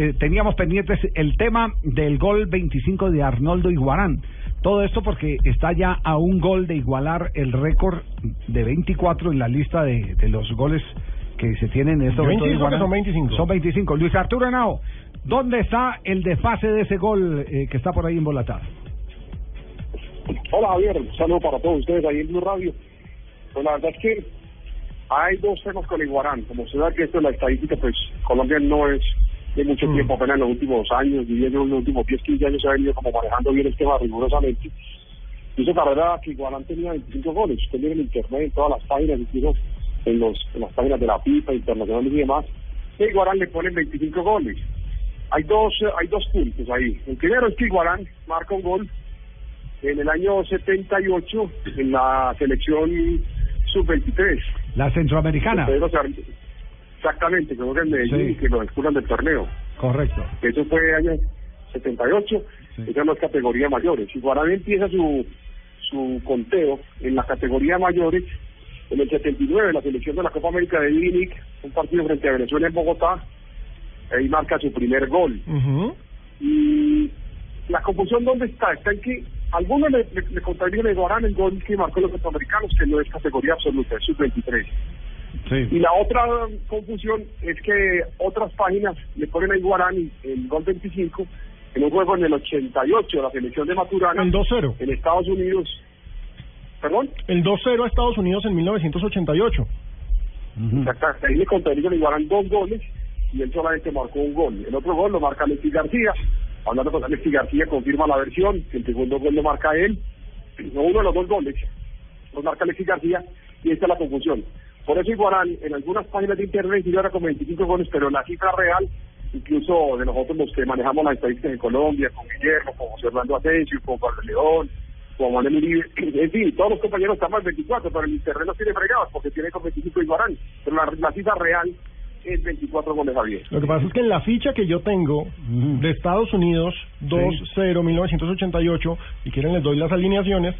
Eh, teníamos pendientes el tema del gol 25 de Arnoldo Iguarán. Todo esto porque está ya a un gol de igualar el récord de 24 en la lista de, de los goles que se tienen en estos momentos son 25. Son 25. Luis Arturo Henao, ¿dónde está el desfase de ese gol eh, que está por ahí embolatado? Hola Javier, un saludo para todos ustedes ahí en Blue Radio. Pues la verdad es que hay dos temas con Iguarán. Como se da que esto en la estadística, pues Colombia no es de mucho Mm. tiempo, apenas en los últimos años, yo en los últimos 10, 15 años se ha venido como manejando bien el tema rigurosamente. Hizo carrera que Iguarán tenía 25 goles. Usted mira en internet, en todas las páginas, incluso en, los, en las páginas de la FIFA, internacionales y demás, que Iguarán le ponen 25 goles. Hay dos, hay dos puntos ahí. El primero es que Iguarán marca un gol en el año 78 en la selección sub-23. La centroamericana. Pedro Exactamente, que en Medellín Sí. que lo expulsan del torneo. Correcto. Eso fue año 78, Sí. esa no es categoría mayores. Y Guarani empieza su, su conteo en la categoría mayores en el 79, la selección de la Copa América de Vinic, un partido frente a Venezuela en Bogotá, ahí marca su primer gol. Ujú. Y la confusión, ¿dónde está? Está en que algunos le, le, le contrarían a Guarán el gol que marcó los centroamericanos, que no es categoría absoluta, es sub-23. Y Sí. la otra confusión es que otras páginas le ponen a Iguarán el gol 25 en un juego en el 88, la selección de Maturana, El 2-0. en Estados Unidos. ¿Perdón? El 2-0 a Estados Unidos en 1988. Ujú. Exactamente. Ahí le contrarían a Iguarán dos goles y él solamente marcó un gol. El otro gol lo marca Alexis García. Hablando con Alexis García, confirma la versión el segundo gol lo marca él. No uno de los dos goles lo marca Alexis García y esta es la confusión. Por eso Iguarán en algunas páginas de internet ahora con 25 goles, pero la cifra real, incluso de nosotros los que manejamos las estadísticas en Colombia, con Guillermo, con José Orlando Asensio, con Pablo León, con Manuel Uribe, en fin, todos los compañeros están más 24, pero el internet tiene fregados porque tiene con 25 Iguarán, pero la, la cifra real es 24 goles Javier. Lo que pasa es que en la ficha que yo tengo de Estados Unidos, 2-0, 1988, si quieren les doy las alineaciones.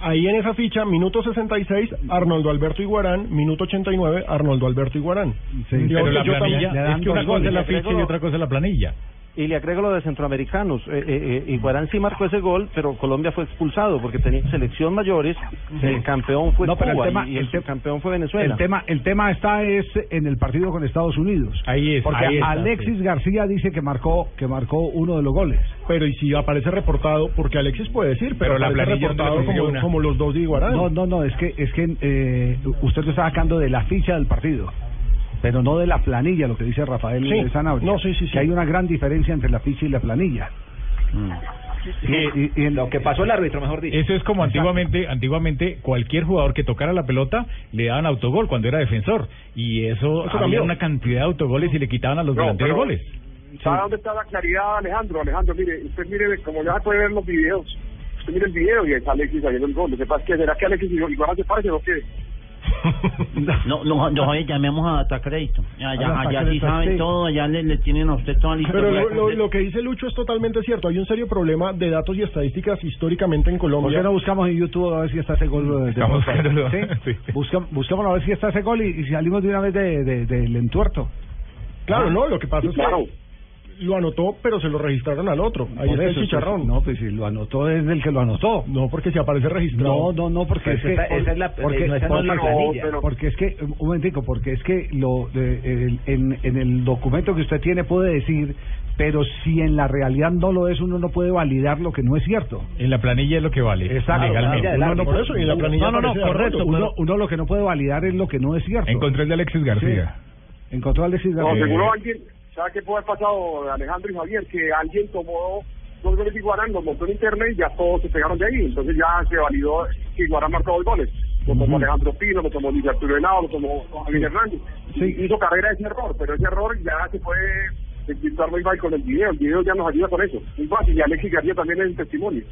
Ahí en esa ficha, minuto 66, Arnoldo Alberto Iguarán, minuto 89, Arnoldo Alberto Iguarán. Sí, pero la planilla- es que una cosa es la ficha y otra cosa es la planilla. Y le agrego lo de centroamericanos. Eh, eh, eh, Iguarán sí marcó ese gol, pero Colombia fue expulsado porque tenía selección mayores. El campeón fue No, pero el tema- y el campeón fue Venezuela. El tema, el tema está es en el partido con Estados Unidos. Ahí es, Porque ahí está, Alexis sí. García dice que marcó que marcó uno de los goles. Pero y si aparece reportado, porque Alexis puede decir, pero, Pero la planilla reportado como los dos de Iguarán. No, no, no, es que es que eh, usted lo está sacando de la ficha del partido, pero no de la planilla, lo que dice Rafael Sí. Sanabria. No, sí, sí, sí. Que hay una gran diferencia entre la ficha y la planilla. Y, y- y en- Lo que pasó el árbitro, mejor dicho. Eso es como antiguamente, antiguamente cualquier jugador que tocara la pelota le daban autogol cuando era defensor y eso, Eso había cambió. una cantidad de autogoles y le quitaban a los No, delanteros goles. ¿Sabe dónde está la claridad, Alejandro? Alejandro, mire, usted mire, como ya puede ver los videos, usted mire el video y está Alexis haciendo el gol. Lo que pasa es que será que Alexis igual se parece o qué? No, no, no, oye, llamemos a Data Crédito. Allá, allá sí saben todo, allá le, le tienen a usted toda la Pero historia. lo, lo- lo que dice Lucho es totalmente cierto. Hay un serio problema de datos y estadísticas históricamente en ¿Por Colombia. qué no buscamos en YouTube a ver si está ese gol? de- Estamos de- buscándolo. ¿Sí? Sí. Busca- buscamos a ver si está ese gol y, y salimos de una vez de- de- del entuerto. Claro, no, lo que pasa es que Claro. Lo anotó, pero se lo registraron al otro. Ahí Por está el eso, chicharrón. pues, no, pues si lo anotó es el que lo anotó. No, porque si aparece registrado. No, no, no, porque es que esa- esa es la- porque, no, no porque- planilla. pero- porque es que un momentico, porque es que lo de- el- en, en el documento que usted tiene puede decir, pero si en la realidad no lo es, uno no puede validar lo que no es cierto. En la planilla es lo que vale. Exacto. Legalmente. Uno no Por eso, y en la planilla no, no, no, correcto. Uno, uno lo que no puede validar es lo que no es cierto. Encontré el de Alexis García. Encontró a Alexis No, García. seguro alguien, ¿sabe qué puede haber pasado, Alejandro y Javier? Que alguien tomó dos goles de Iguarán, los montó en internet y ya todos se pegaron de ahí. Entonces ya se validó que Iguarán marcó dos goles. Lo tomó. Alejandro Pino, lo tomó Luis Arturo Henao, lo tomó Javier Hernández. Sí. Hizo carrera ese error, pero ese error ya se puede desvirtuar muy mal con el video. El video ya nos ayuda con eso. Muy fácil. Y Alexis García también es un testimonio.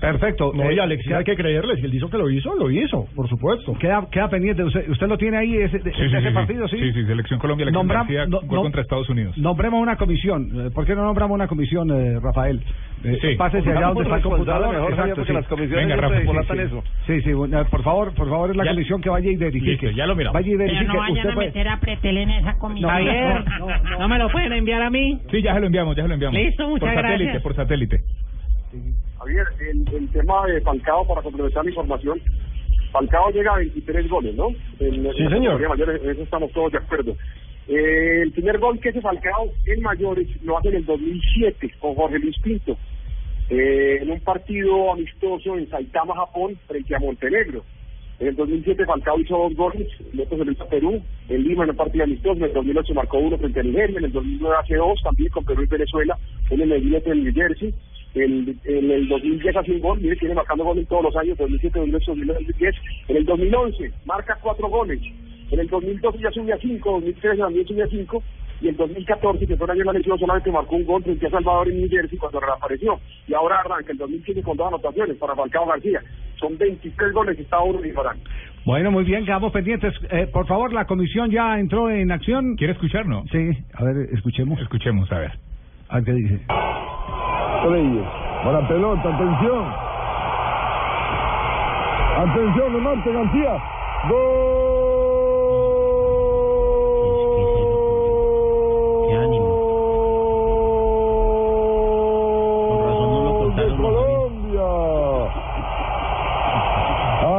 Perfecto. No, y Eh, Alexis queda- hay que creerle, si él dijo que lo hizo, lo hizo, por supuesto. Queda, queda pendiente, usted, usted lo tiene ahí, ese, ese partido, ¿sí? Sí, sí, Selección Colombia, Nombra- García, no- gol no- contra Estados Unidos. Nombremos una comisión. Eh, ¿Por qué no nombramos una comisión, eh, Rafael? Eh, Sí. Pásese allá donde está el computador. Mejor, Exacto, sí. las comisiones Venga, siempre Rafa, sí, dispolatan sí. eso. Sí, sí, bueno, por favor, por favor, es la Ya- comisión que vaya y verifique. Listo, ya lo miramos. Vaya y Pero no vayan usted a puede- meter a Pretel en esa comisión. No, Javier, no, no, no. me lo pueden enviar a mí? Sí, ya se lo enviamos, ya se lo enviamos. Listo, muchas por satélite, gracias. por satélite. Javier, el, el tema de Falcao, para complementar la información, Falcao llega a 23 goles, ¿no? En, en Sí, la señor. mayor, en eso estamos todos de acuerdo. Eh, el primer gol que hace Falcao en mayores lo hace en el 2007 con Jorge Luis Pinto, eh, en un partido amistoso en Saitama, Japón, frente a Montenegro. En el 2007 Falcao hizo dos goles, el otro se lo hizo a Perú, en Lima en un partido amistoso, en el 2008 marcó uno frente a Nigeria, en el 2009 hace dos también con Perú y Venezuela, uno en el en New Jersey, en, en el 2010 hace un gol, mire, tiene marcando goles todos los años, 2007, 2008, 2009, 2010, en el 2011 marca cuatro goles, en el 2012 ya subió a cinco, 2013 también subió a cinco, y en 2014, que fue el año de la lesión, solamente marcó un gol frente a Salvador en New Jersey cuando reapareció. Y ahora arranca el 2015 con dos anotaciones para Falcao García. Son 23 goles que está uno y Barán. Bueno, muy bien, quedamos pendientes. Eh, por favor, la comisión ya entró en acción. ¿Quiere escucharnos? Sí, a ver, escuchemos. Escuchemos, a ver. A ver qué dice. Reyes. Para pelota, atención. Atención, remate García. Gol. Qué ánimo. Con razón no lo de. Colombia.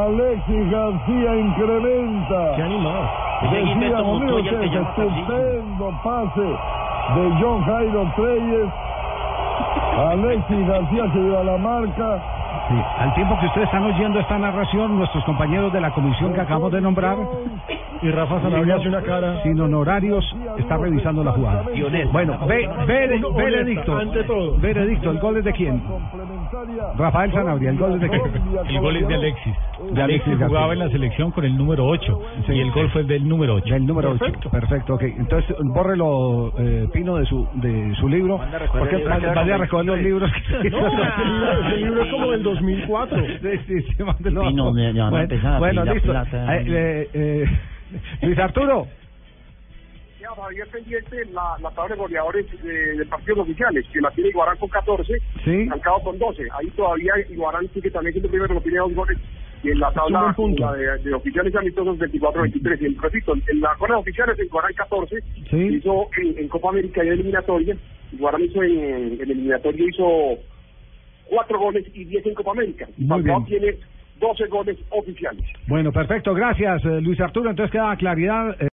Alexis García incrementa. Qué animado. Decíamos, el que estupendo pase de John Jairo Treyes. Alexis García se lleva la marca. Sí, al tiempo que ustedes están oyendo esta narración, nuestros compañeros de la comisión que acabamos de nombrar, Y Rafa Sanabria hace una cara. sin honorarios, está revisando la jugada. Bueno, ve, ve, veredicto. ante todo. Veredicto, ¿el gol es de quién? Rafael Sanabria, ¿el gol es de quién? El gol es de Alexis. De Alexis Alexis jugaba García. en la selección con el número 8 y el gol fue del número 8. Del número 8. Perfecto. ok. Entonces, bórrelo, eh, Pino, de su de su libro. A Porque el vaya a recoger los 23. libros. No, ese libro, ese libro es como del 2004. Sí, sí, sí, mándelo. Pino, ya- ya van a bueno, empezar a bueno, listo. plata. Eh, eh, eh, Luis Arturo. Ya, Javier pendiente la, la tabla de goleadores de, de partidos oficiales, que la tiene Iguarán con 14, Sí. Falcao con 12. Ahí todavía Iguarán sigue también siendo primero, no tiene dos goles. Y en la tabla punto. de, de oficiales amistosos 24-23. Y el repito, en la tabla de oficiales Iguarán 14, Sí. hizo en, en Copa América y en eliminatoria. Iguarán hizo en, en eliminatoria hizo cuatro goles y 10 en Copa América. Y Falcao tiene 12 goles oficiales. Bueno, perfecto. Gracias, eh, Luis Arturo. Entonces queda claridad. eh,